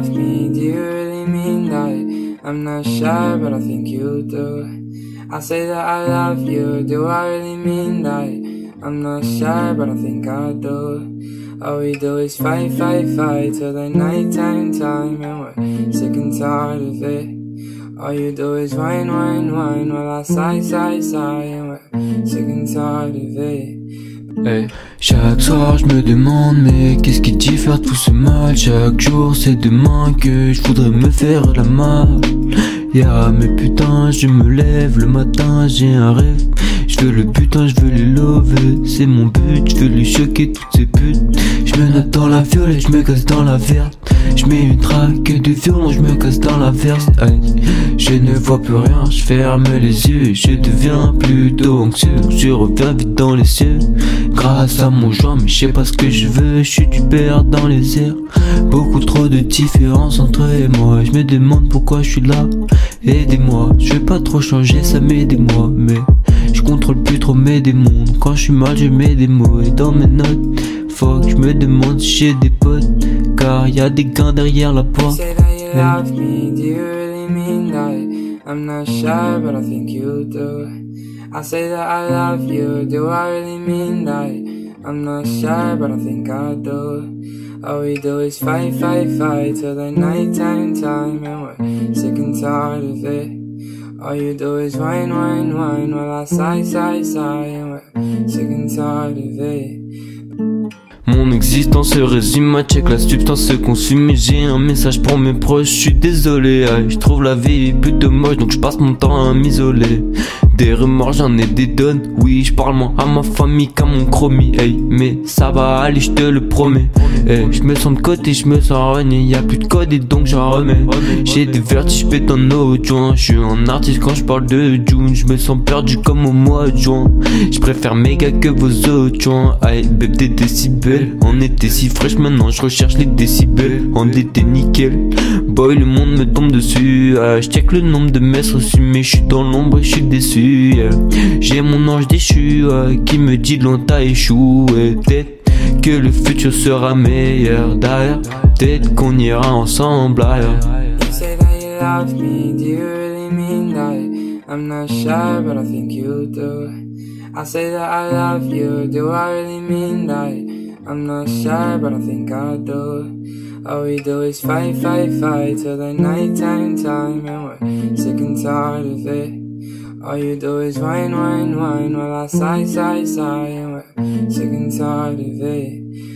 love me dearly mean that I'm not shy, but I think you do. I say that I love you, do I really mean that? I'm not shy, but I think I do. All we do is fight, fight, fight till the nighttime time, and we're sick and tired of it. All you do is whine, whine, whine, while I sigh, sigh, sigh, and we're sick and tired of it. Chaque soir je me demande mais qu'est-ce qui diffère tout ce mal? Chaque jour c'est demain que je voudrais me faire la malle Yeah mais putain je me lève le matin j'ai un rêve. Je veux le putain je veux les lover C'est mon but. Je veux lui choquer toutes ces putes me note dans la violette je me casse dans la verte Je une traque de violon je me casse dans la Je ne vois plus rien je ferme les yeux. Je deviens plutôt anxieux. Je reviens vite dans les cieux. Grâce à mon joint, mais je sais pas ce que je veux, je suis du père dans les airs. Beaucoup trop de différences entre et moi, je me demande pourquoi je suis là. Aidez-moi, je vais pas trop changer, ça m'aide moi, mais je contrôle plus trop mes démons. Quand je suis mal, je mets des mots. Et dans mes notes. Fuck, je me demande si j'ai des potes, car y a des gains derrière la porte. I'm not shy, but I think you do. I say that I love you, do I really mean that? I'm not shy, but I think I do. All we do is fight, fight, fight till the nighttime time, and we're sick and tired of it. All you do is whine, whine, whine while I sigh, sigh, sigh, and we're sick and tired of it. Mon existence se résume à check la substance se consume. J'ai un message pour mes proches, je suis désolé. Je trouve la vie plutôt moche donc je passe mon temps à m'isoler des remords, j'en ai des donnes. Oui, je parle moins à ma famille qu'à mon chromie. Hey, mais ça va aller, je te le promets. Hey, je me sens de côté, je me sens renié. Y'a plus de code et donc j'en remets. J'ai des vertiges, j'pète en autre joint. Je suis un artiste quand je parle de June. Je me sens perdu comme au mois de juin. Je préfère méga que vos autres joints. Aïe, bébé, des décibels. On était si fraîche, maintenant je recherche les décibels. On était nickel. Boy, le monde me tombe dessus. Ah, je check le nombre de messes reçus, mais je suis dans l'ombre et je suis déçu. J'ai mon ange déchu qui me dit l'on t'a échoué. Peut-être que le futur sera meilleur derrière. Peut-être qu'on ira ensemble ailleurs. I'm not shy, but I think you do. I say that I love you, do I really mean that? I'm not shy, but I think I do. All we do is fight, fight, fight till the nighttime time, and we're sick and tired of it. All you do is whine, whine, whine while I sigh, sigh, sigh, and we're sick and tired of it.